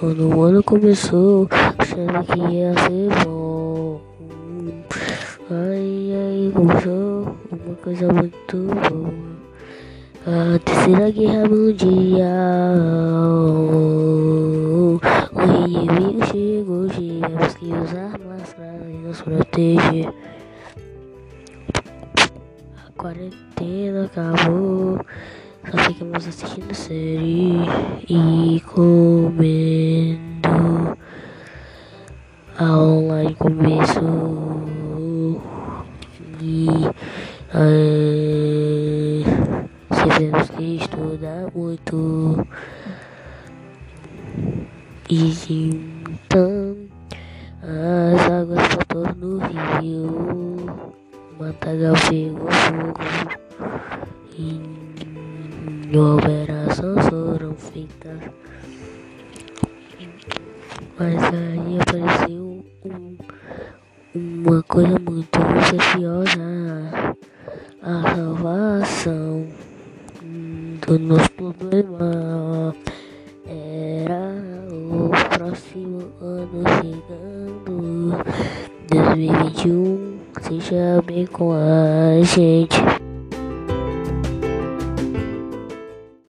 Quando o ano começou, achando que ia ser bom. Aí, aí começou uma coisa muito boa. A terceira guerra mundial. O inimigo chegou, tivemos que usar máscara e nos proteger. A quarentena acabou. Só ficamos assistindo série e comendo. A online começou e eh, tivemos que estudar muito. E então as águas faltou no rio. Matagal pegou fogo e operações foram feitas. Mas aí apareceu um, uma coisa muito preciosa, a salvação do nosso problema. Era o próximo ano chegando, 2021, seja bem com a gente.